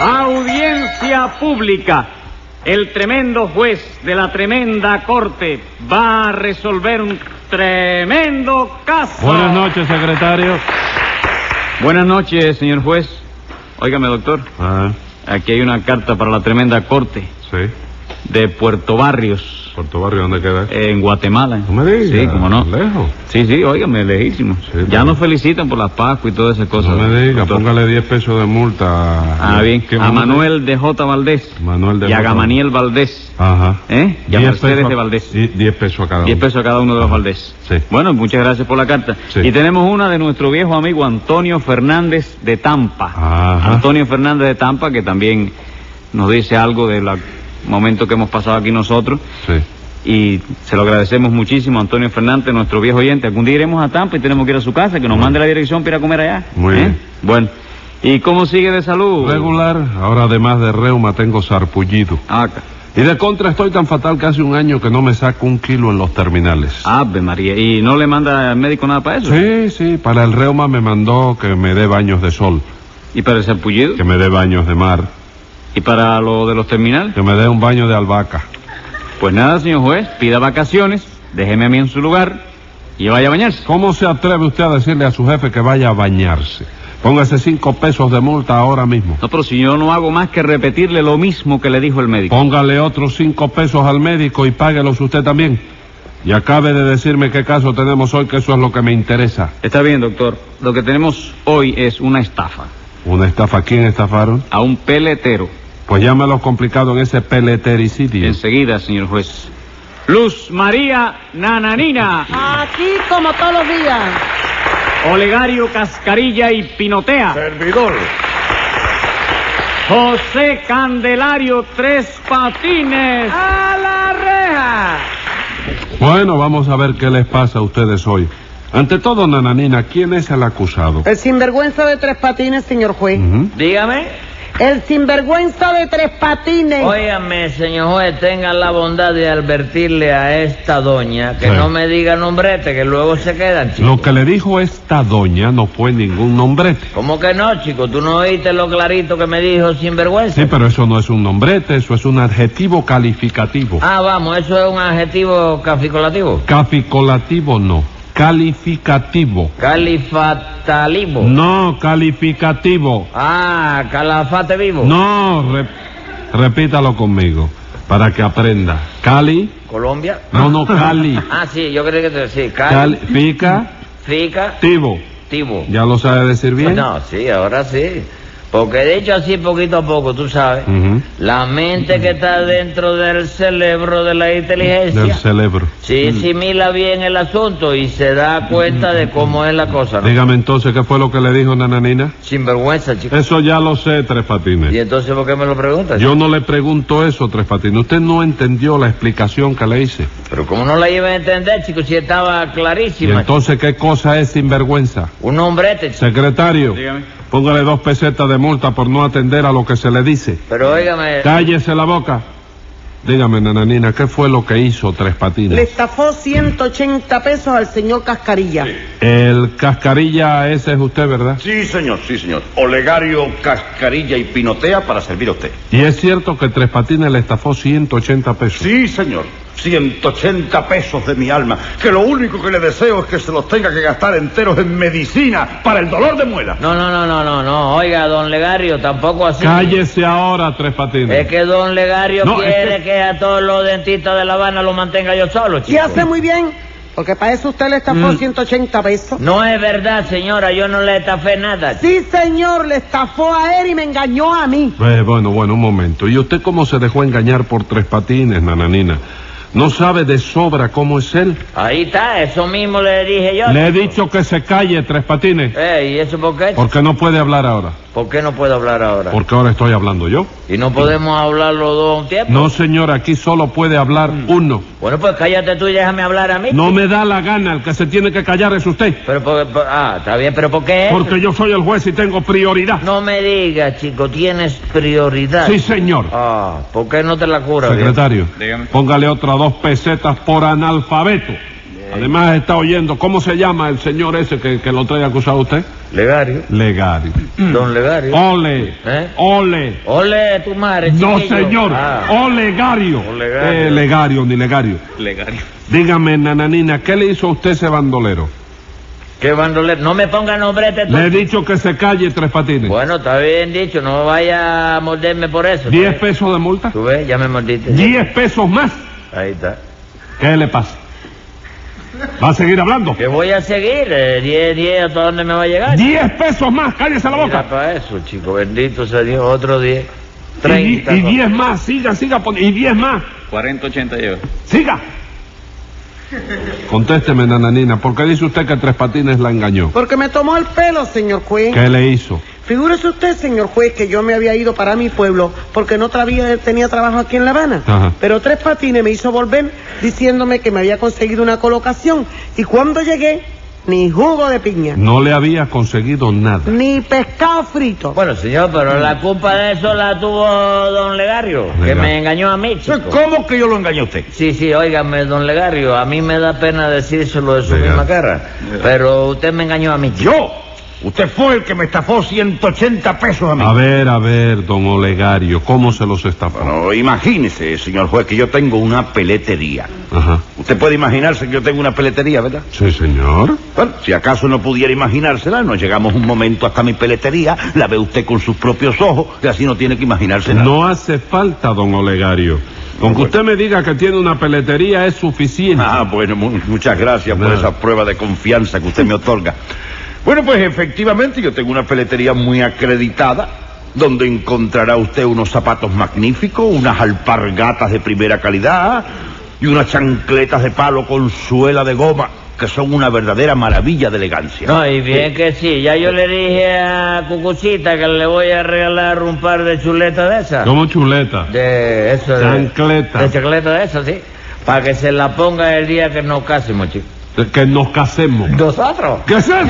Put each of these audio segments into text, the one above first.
Audiencia pública. El tremendo juez de la tremenda corte va a resolver un tremendo caso. Buenas noches, secretario. Buenas noches, señor juez. Óigame, doctor. Ah, Aquí hay una carta para la tremenda corte sí. De Puerto Barrios, ¿Puerto Barrio dónde queda? en Guatemala. No me digas. Sí, cómo no. Lejos. Sí, sí, óigame, lejísimo. Sí, ya pero- nos felicitan por las Pascuas y todas esas cosas. No me diga, doctor. póngale 10 pesos de multa. Ah, bien. ¿Qué A Manuel de J. Valdés. Manuel de Y a. Gamaniel Valdés. Ajá. ¿Eh? Y a 10 Mercedes pesos- de Valdés. y 10 pesos a cada 10 uno. pesos a cada uno de los Valdés. Sí. Bueno, muchas gracias por la carta. Sí. Y tenemos una de nuestro viejo amigo Antonio Fernández de Tampa. Ajá. Antonio Fernández de Tampa, que también nos dice algo del momento que hemos pasado aquí nosotros. Sí. Y se lo agradecemos muchísimo a Antonio Fernández, nuestro viejo oyente. Algún día iremos a Tampa y tenemos que ir a su casa, que nos mande la dirección para ir a comer allá. Muy ¿Eh? bien. Bueno. ¿Y cómo sigue de salud? Regular, ahora además de reuma tengo sarpullido. Ah, ca- Y de contra estoy tan fatal que hace un año que no me saco un kilo en los terminales. Ave María. ¿Y no le manda al médico nada para eso? Sí, sí, para el reuma me mandó que me dé baños de sol, ¿Y para el sarpullido? que me dé baños de mar, ¿Y para lo de los terminales? que me dé un baño de albahaca. Pues nada, señor juez, pida vacaciones, déjeme a mí en su lugar y vaya a bañarse. ¿Cómo se atreve usted a decirle a su jefe que vaya a bañarse? Póngase cinco pesos de multa ahora mismo. No, pero si yo no hago más que repetirle lo mismo que le dijo el médico. Póngale otros cinco pesos al médico y páguelos usted también. Y acabe de decirme qué caso tenemos hoy, que eso es lo que me interesa. Está bien, doctor. Lo que tenemos hoy es una estafa. ¿Una estafa? ¿A quién estafaron? A un peletero. Pues llámelo complicado en ese peletericidio. Enseguida, señor juez. Luz María Nananina, Aquí como todos los días. Olegario Cascarilla y Pinotea, Servidor. José Candelario Tres Patines. ¡A la reja! Bueno, vamos a ver qué les pasa a ustedes hoy. Ante todo, Nananina, ¿quién es el acusado? El sinvergüenza de tres patines, señor juez. Dígame. El sinvergüenza de tres patines. Óigame, señor juez, tenga la bondad de advertirle a esta doña que Sí. no me diga nombrete, que luego se quedan, chico. Lo que le dijo esta doña no fue ningún nombrete. ¿Cómo que no, chico? ¿Tú no oíste lo clarito que me dijo sinvergüenza? Sí, pero eso no es un nombrete, eso es un adjetivo calificativo. Ah, vamos, eso es un adjetivo caficolativo. Caficolativo no, calificativo. No, calificativo. Ah, calafate vivo. No, re- repítalo conmigo, para que aprenda. Cali, Colombia. no, no, cali. Ah, sí, yo creí que te decía. Cali. Calificativo. Fica. Tivo. ¿Ya lo sabe decir bien? No, sí, ahora sí. Porque de hecho así poquito a poco, tú sabes, la mente que está dentro del cerebro de la inteligencia Del cerebro. sí simila bien el asunto y se da cuenta de cómo es la cosa, ¿no? Dígame entonces qué fue lo que le dijo Nananina. Sin vergüenza, chico. Eso ya lo sé, Tres Patines. ¿Y entonces por qué me lo preguntas? Yo no le pregunto eso, Tres Patines. Usted no entendió la explicación que le hice. Pero cómo no la iba a entender, chico, si estaba ¿Y clarísima. entonces qué cosa es sinvergüenza? Un hombrete, chico. Secretario, Dígame. Póngale dos pesetas de multa por no atender a lo que se le dice. Pero óigame, Cállese la boca. Dígame, Nananina, ¿qué fue lo que hizo Tres Le Patines? estafó 180 pesos al señor Cascarilla. El cascarilla ese es usted, ¿verdad? Sí, señor, sí, señor. Olegario, cascarilla y pinotea para servir a usted. Y es cierto que Tres Patines le estafó 180 pesos. Sí, señor. 180 pesos de mi alma. Que lo único que le deseo es que se los tenga que gastar enteros en medicina para el dolor de muela. no, no, no, no, no, no, oiga, don Legario, tampoco así. Cállese ahora, Tres Patines. Es que don Legario No, es quiere que- que... a todos los dentistas de La Habana lo mantenga yo solo, Y chico. hace muy bien, porque para eso usted le estafó Mm. 180 pesos. No es verdad, señora, yo no le estafé nada. Sí, señor, le estafó a él y me engañó a mí. Eh, bueno, bueno, un momento. ¿Y usted cómo se dejó engañar por Tres Patines, Nananina? ¿No sabe de sobra cómo es él? Ahí está, eso mismo le dije yo. Le he dicho que se calle, Tres Patines. Eh, ¿y eso por qué? Porque no puede hablar ahora. ¿Por qué no puedo hablar ahora? Porque ahora estoy hablando yo. ¿Y no podemos hablar los dos a un tiempo? No, señor, aquí solo puede hablar uno. Bueno, pues cállate tú y déjame hablar a mí. No me da la gana, el que se tiene que callar es usted. Pero, por- por- ah, está bien, pero ¿por qué? eso? Porque yo soy el juez y tengo prioridad. No me digas, chico, tienes prioridad. Sí, señor. Ah, ¿por qué no te la curas? Secretario, Dígame. póngale otras dos pesetas por analfabeto. Además está oyendo, ¿cómo se llama el señor ese que, que lo trae acusado a usted? Legario. Legario. Don Legario. Ole. ¿Eh? Ole. Ole, tu madre, No, señor. Ah. Olegario. Olegario. Eh, legario, ni legario. Dígame, nananina, ¿qué le hizo a usted ese bandolero? ¿Qué bandolero? No me ponga nombrete tú. Le he dicho que se calle tres patines. Bueno, está bien dicho, no vaya a morderme por eso. ¿tú ¿Diez pesos de multa? ¿Tú ves? Ya me mordiste. ¿Diez pesos más? Ahí está. ¿Qué le pasa? ¿Va a seguir hablando? ¿Qué voy a seguir? Eh, Diez, diez, ¿hasta dónde me va a llegar? ¡Diez pesos más! ¡Cállese la Mira boca! para eso, chico, bendito sea Dios, otro diez. Y, Treinta. y no. diez más, siga, siga, y diez más, 40, 80 lleva. siga. Contésteme, nananina, ¿por qué dice usted que Tres Patines la engañó? Porque me tomó el pelo, señor juez. ¿Qué le hizo? Figúrese usted, señor juez, que yo me había ido para mi pueblo porque no trabía- tenía trabajo aquí en La Habana. Ajá. Pero Tres Patines me hizo volver diciéndome que me había conseguido una colocación. Y cuando llegué, ni jugo de piña, No le había conseguido nada. ni pescado frito. Bueno, señor, pero la culpa de eso la tuvo don Legario, que me engañó a mí, chico. ¿Cómo que yo lo engañé a usted? Sí, sí, óigame, don Legario, a mí me da pena decírselo de su Legario. misma cara, pero usted me engañó a mí, chico. ¿Yo? Usted fue el que me estafó 180 pesos a mí. A ver, a ver, don Olegario, ¿cómo se los estafó? Bueno, imagínese, señor juez, que yo tengo una peletería. Ajá. Usted puede imaginarse que yo tengo una peletería, ¿verdad? Sí, señor. Bueno, si acaso no pudiera imaginársela, nos llegamos un momento hasta mi peletería, la ve usted con sus propios ojos, y así no tiene que imaginarse nada. No hace falta, don Olegario. Con que usted me diga que tiene una peletería es suficiente. Ah, bueno, mu- muchas gracias por esa prueba de confianza que usted me otorga. Bueno, pues efectivamente yo tengo una peletería muy acreditada, donde encontrará usted unos zapatos magníficos, unas alpargatas de primera calidad y unas chancletas de palo con suela de goma, que son una verdadera maravilla de elegancia. No, y bien que sí, ya yo le dije a Cucucita que le voy a regalar un par de chuletas de esas. Como chuleta. De eso, de... Chancleta. De chancleta de esas, sí. Para que se la ponga el día que nos casemos, chico. Que nos casemos. ¿Nosotros? ¿Qué eso?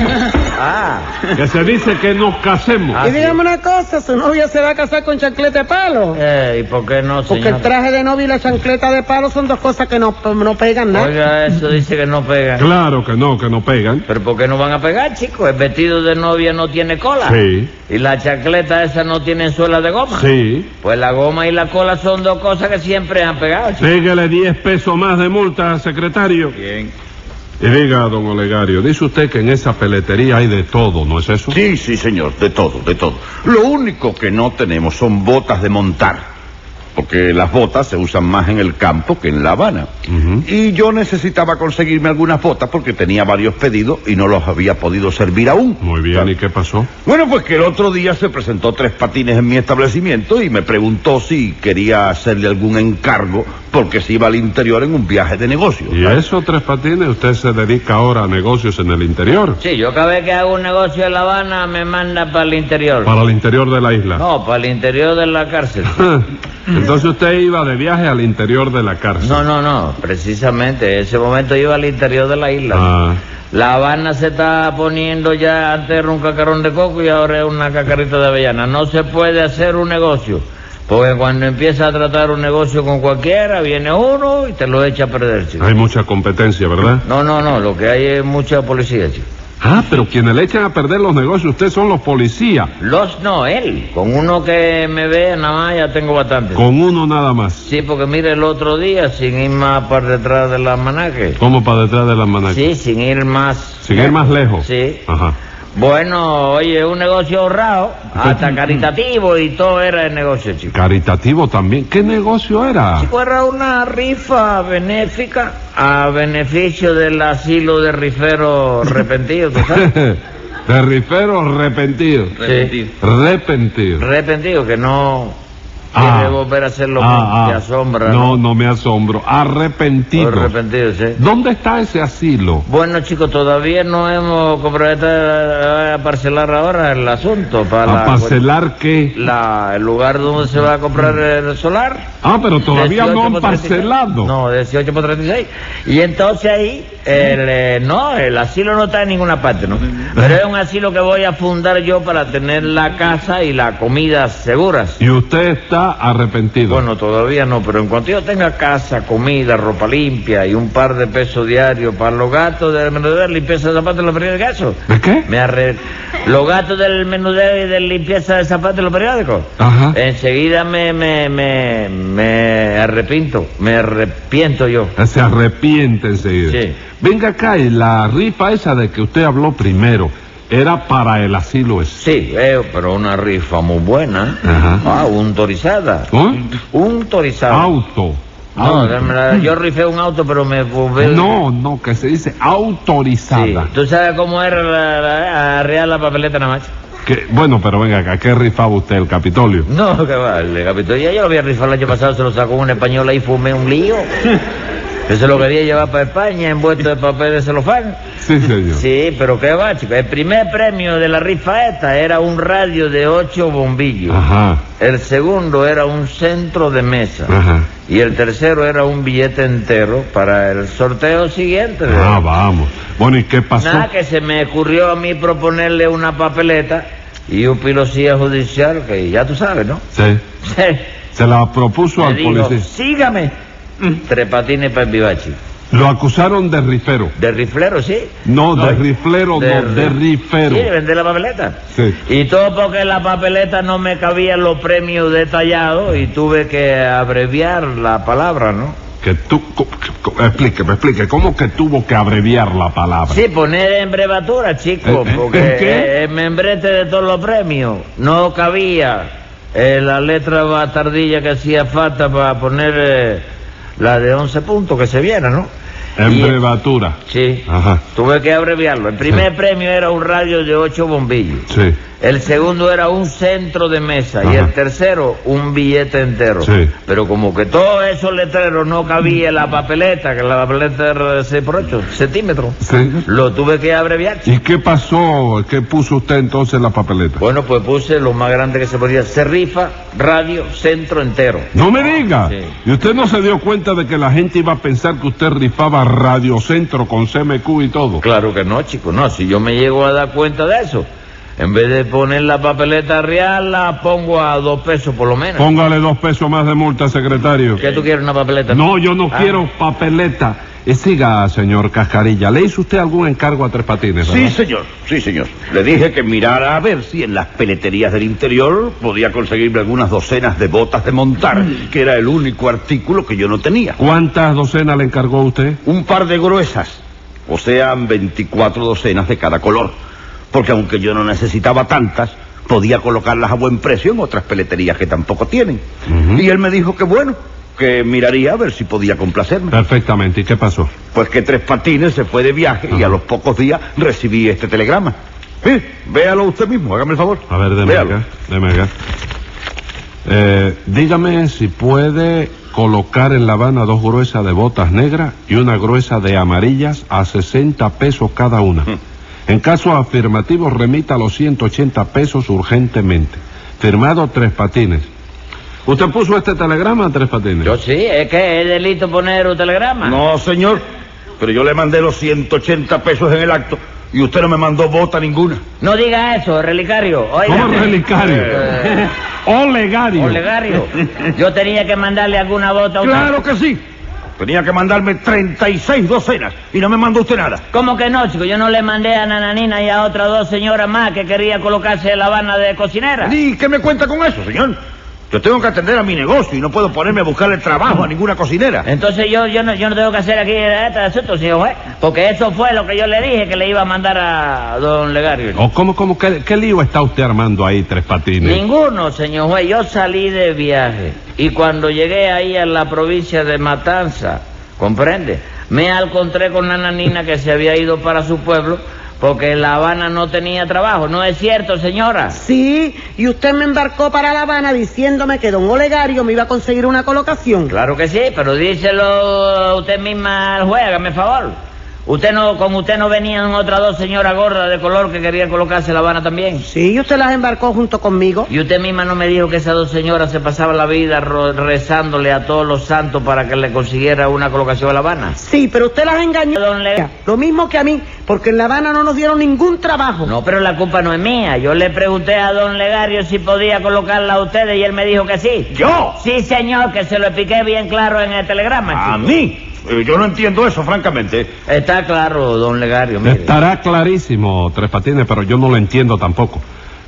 Ah. Que se dice que nos casemos. Ah, y dígame una cosa, su novia se va a casar con chancleta de palo. Eh, ¿y por qué no, Porque el traje de novia y la chancleta de palo son dos cosas que no, no pegan nada. Oiga, eso dice que no pega. Claro que no, que no pegan. ¿Pero por qué no van a pegar, chico? El vestido de novia no tiene cola. Sí. ¿Y la chancleta esa no tiene suela de goma? Sí. Pues la goma y la cola son dos cosas que siempre han pegado, chico. Pégale 10 pesos más de multa, secretario. Bien. Diga, don Olegario, dice usted que en esa peletería hay de todo, ¿no es eso? Sí, sí, señor, de todo, de todo. Lo único que no tenemos son botas de montar, porque las botas se usan más en el campo que en La Habana. Y yo necesitaba conseguirme algunas botas porque tenía varios pedidos y no los había podido servir aún. Muy bien, ¿y qué pasó? Bueno, pues que el otro día se presentó tres patines en mi establecimiento y me preguntó si quería hacerle algún encargo porque se iba al interior en un viaje de negocio. ¿Y eso, Tres Patines? ¿Usted se dedica ahora a negocios en el interior? Sí, yo cada vez que hago un negocio en La Habana me manda para el interior. Para el interior de la isla. No, para el interior de la cárcel. Entonces usted iba de viaje al interior de la cárcel. No, no, no, precisamente. En ese momento iba al interior de la isla. Ah, La Habana se está poniendo ya, antes era un cacarón de coco y ahora es una cacarita de avellana. No se puede hacer un negocio. Porque cuando empieza a tratar un negocio con cualquiera, viene uno y te lo echa a perder, chico. hay mucha competencia, ¿verdad? No, no, no, lo que hay es mucha policía, chico. Ah, pero quienes le echan a perder los negocios, ustedes son los policías. Los no, él. Con uno que me vea nada más ya tengo bastante. Con uno nada más. Sí, porque mire el otro día, sin ir más para detrás de la manaque. Como para detrás de las manacas. Sí, sin ir más. Sin ir más lejos. Sí. Ajá. Bueno, oye, un negocio ahorrado, hasta caritativo y todo era el negocio, chico. Caritativo también. ¿Qué negocio era? Chico, era una rifa benéfica a beneficio del asilo de riferos arrepentidos, ¿tú sabes? Terrifero arrepentido. Sí. Arrepentido. Arrepentido, que no Ah. quiere volver a hacerlo Ah, ah. asombra. No, no me asombro. Arrepentido. Arrepentido, sí. ¿Dónde está ese asilo? Bueno, chicos, todavía no hemos comprado a parcelar ahora el asunto para ¿A la- parcelar qué? la, el lugar donde se va a comprar el solar. Ah, pero todavía 18 no han por 36. parcelado. No, 18 por 36. Y entonces ahí, el, eh, no, el asilo no está en ninguna parte, ¿no? Pero es un asilo que voy a fundar yo para tener la casa y la comida seguras. Y usted está está arrepentido. Bueno, todavía no, pero en cuanto yo tenga casa, comida, ropa limpia y un par de pesos diarios para los gatos del menudeo, limpieza de zapatos y los periódicos. ¿De qué? Me arre... Los gatos del menudeo y de limpieza de zapatos y los periódicos. Ajá. Enseguida me, me, me, me arrepiento, me arrepiento yo. Se arrepiente enseguida. Sí. Venga acá, y la rifa esa de que usted habló primero, era para el asilo ese. Sí, eh, pero una rifa muy buena. Ajá. Ah, un torizada. ¿Eh? Un torizada. Auto. No, yo rifé un auto, pero me... No, no, que se dice Sí. autorizada. ¿Tú sabes cómo era la, la- arrear la papeleta nada más? Que- bueno, pero venga acá, ¿qué rifaba usted? ¿El Capitolio? No, que vale, capitán. Ya yo lo había rifado el año pasado, se lo sacó un español ahí, fumé un lío. Eso lo quería llevar para España, envuelto de papel de celofán. Sí, señor. Sí, pero qué va, chico. El primer premio de la rifa esta era un radio de ocho bombillos. Ajá, El segundo era un centro de mesa. ajá. Y el tercero era un billete entero para el sorteo siguiente. Ah, vamos. Bueno, ¿y qué pasó? Nada, que se me ocurrió a mí proponerle una papeleta y un pilosía judicial que ya tú sabes, ¿no? Sí. Se la propuso Me al dijo, policía. sígame. Tres patines para el vivachi. Lo acusaron de rifero. ¿De riflero, sí? No, de riflero, no, de rifero. Sí, de vender la papeleta. Sí. Y todo porque en la papeleta no me cabían los premios detallados y tuve que abreviar la palabra, ¿no? Que tú, explíqueme, explique, ¿cómo que tuvo que abreviar la palabra? Sí, poner en brevatura, chico, ¿Eh, eh, porque qué? el membrete de todos los premios no cabía eh, la letra bastardilla que hacía falta para poner eh, la de 11 puntos que se viera, ¿no? En Y- brevatura. Sí, Ajá. tuve que abreviarlo. El primer premio era un radio de 8 bombillos. Sí. El segundo era un centro de mesa y el tercero un billete entero. Sí. Pero como que todos esos letreros no cabía en la papeleta, que la papeleta era de 6 por 8 centímetros, Sí. lo tuve que abreviar. ¿Y qué pasó? ¿Qué puso usted entonces en la papeleta? Bueno, pues puse lo más grande que se podía. Se rifa, radio, centro entero. No me diga. Sí. ¿Y usted no se dio cuenta de que la gente iba a pensar que usted rifaba radiocentro con CMQ y todo? Claro que no, chico, no. Si yo me llego a dar cuenta de eso, en vez de poner la papeleta real, la pongo a dos pesos por lo menos. Póngale dos pesos más de multa, secretario. ¿Qué tú quieres, una papeleta? No, yo no Ah. quiero papeleta. Y siga, señor Cascarilla. ¿Le hizo usted algún encargo a Tres Patines, Sí, verdad? señor, sí, señor. Le dije que mirara a ver si en las peleterías del interior podía conseguirme algunas docenas de botas de montar, que era el único artículo que yo no tenía. ¿Cuántas docenas le encargó usted? Un par de gruesas, o sean 24 docenas de cada color. Porque aunque yo no necesitaba tantas, podía colocarlas a buen precio en otras peleterías que tampoco tienen. Y él me dijo que bueno, que miraría a ver si podía complacerme. Perfectamente. ¿Y qué pasó? Pues que Tres Patines se fue de viaje y a los pocos días recibí este telegrama. Sí, véalo usted mismo, hágame el favor. A ver, Véalo. acá. Deme acá. Eh, dígame si puede colocar en La Habana dos gruesas de botas negras y una gruesa de amarillas a 60 pesos cada una. En caso afirmativo, remita los 180 pesos urgentemente. Firmado Tres Patines. ¿Usted puso este telegrama a Tres Patines? Yo sí, es que es delito poner un telegrama. No, señor, pero yo le mandé los 180 pesos en el acto y usted no me mandó bota ninguna. No diga eso, relicario. Oiga. ¿Cómo relicario? Eh, Olegario. Olegario. Yo tenía que mandarle alguna bota a usted. Claro que sí. Tenía que mandarme 36 docenas y no me mandó usted nada. ¿Cómo que no, chico? Yo no le mandé a Nananina y a otras dos señoras más que quería colocarse en la Habana de cocinera. ¿Y qué me cuenta con eso, señor? Yo tengo que atender a mi negocio y no puedo ponerme a buscarle trabajo a ninguna cocinera. Entonces yo, yo, no, yo no tengo que hacer aquí este asunto, señor juez, porque eso fue lo que yo le dije que le iba a mandar a don Legario. ¿O cómo, cómo, qué, qué lío está usted armando ahí, Tres Patines? Ninguno, señor juez. Yo salí de viaje y cuando llegué ahí a la provincia de Matanza, ¿comprende? Me encontré con Nananina que se había ido para su pueblo porque La Habana no tenía trabajo. ¿No es cierto, señora? Sí, y usted me embarcó para La Habana diciéndome que don Olegario me iba a conseguir una colocación. Claro que sí, pero díselo usted misma al juez, hágame favor. ¿Usted no, con usted no venían otras dos señoras gordas de color que querían colocarse la Habana también? Sí, usted las embarcó junto conmigo. Y usted misma no me dijo que esas dos señoras se pasaban la vida rezándole a todos los santos para que le consiguiera una colocación a La Habana. Sí, pero usted las engañó. Don Le- Lo mismo que a mí, porque en La Habana no nos dieron ningún trabajo. No, pero la culpa no es mía. Yo le pregunté a don Legario si podía colocarla a ustedes y él me dijo que sí. ¿Yo? Sí, señor, que se lo expliqué bien claro en el telegrama. ¿A chico. mí? Eh, yo no entiendo eso, francamente. Está claro, don Legario, mire. Estará clarísimo, Tres Patines, pero yo no lo entiendo tampoco.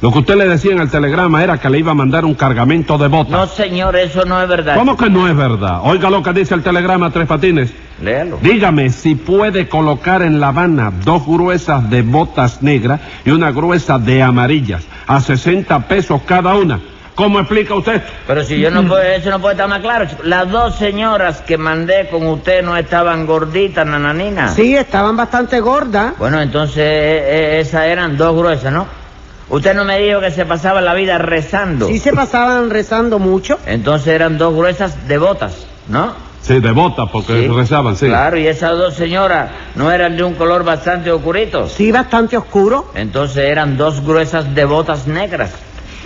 Lo que usted le decía en el telegrama era que le iba a mandar un cargamento de botas. No, señor, eso no es verdad. ¿Cómo que no es verdad? Oiga lo que dice el telegrama, Tres Patines. Léalo. Dígame si puede colocar en La Habana dos gruesas de botas negras y una gruesa de amarillas, a 60 pesos cada una. ¿Cómo explica usted? Pero si yo no puedo, eso no puede estar más claro. chico. Las dos señoras que mandé con usted no estaban gorditas, nananina. Sí, estaban bastante gordas. Bueno, entonces eh, eh, esas eran dos gruesas, ¿no? Usted no me dijo que se pasaba la vida rezando. Sí se pasaban rezando mucho. Entonces eran dos gruesas de botas, ¿no? Sí, de botas, porque Sí. rezaban, sí. Claro, y esas dos señoras no eran de un color bastante oscurito. Sí, bastante oscuro. Entonces eran dos gruesas de botas negras.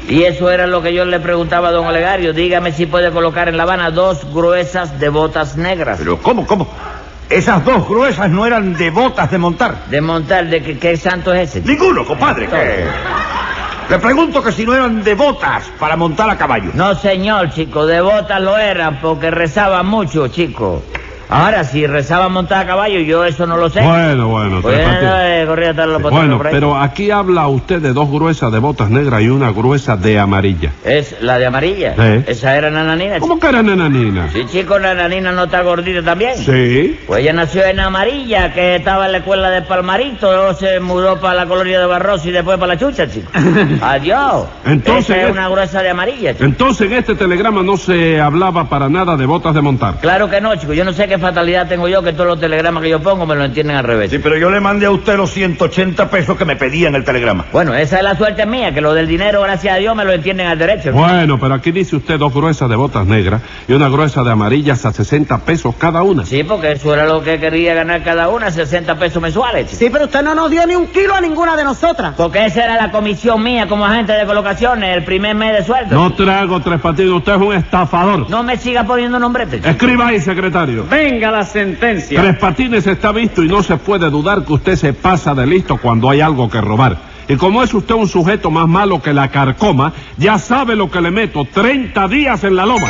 Y eso era lo que yo le preguntaba a don Olegario. Dígame si puede colocar en La Habana dos gruesas de botas negras. Pero ¿cómo, cómo? Esas dos gruesas no eran de botas de montar. De montar, ¿de qué, qué santo es ese? Ninguno, compadre. ¿qué? Le pregunto que si no eran de botas para montar a caballo. No, señor, chico, de botas lo eran porque rezaba mucho, chico. Ahora, si rezaba montada a caballo, yo eso no lo sé. Bueno, bueno, Pues eh, corría los potreros Bueno, pero aquí habla usted de dos gruesas de botas negras y una gruesa de amarilla. Es la de amarilla. Sí. Esa era Nananina. ¿Cómo que era nananina? Sí, chico, Nananina no está gordita también. Sí. Pues ella nació en Amarilla, que estaba en la escuela de Palmarito, luego se mudó para la colonia de Barroso y después para la Chucha, chico. Adiós. Entonces, Esa es ¿qué? una gruesa de amarilla, chico. Entonces en este telegrama no se hablaba para nada de botas de montar. Claro que no, chico. Yo no sé qué fatalidad tengo yo que todos los telegramas que yo pongo me lo entienden al revés. Sí, pero yo le mandé a usted los 180 pesos que me pedía en el telegrama. Bueno, esa es la suerte mía, que lo del dinero, gracias a Dios, me lo entienden al derecho. Bueno, pero aquí dice usted dos gruesas de botas negras y una gruesa de amarillas a 60 pesos cada una. Sí, porque eso era lo que quería ganar cada una, 60 pesos mensuales, chico. Sí, pero usted no nos dio ni un kilo a ninguna de nosotras. Porque esa era la comisión mía como agente de colocaciones, el primer mes de sueldo. No trago tres patines, usted es un estafador. No me siga poniendo nombrete. Escriba ahí, secretario. Venga la sentencia. Tres Patines está visto y no se puede dudar que usted se pasa de listo cuando hay algo que robar. Y como es usted un sujeto más malo que la carcoma, ya sabe lo que le meto, 30 días en la loma.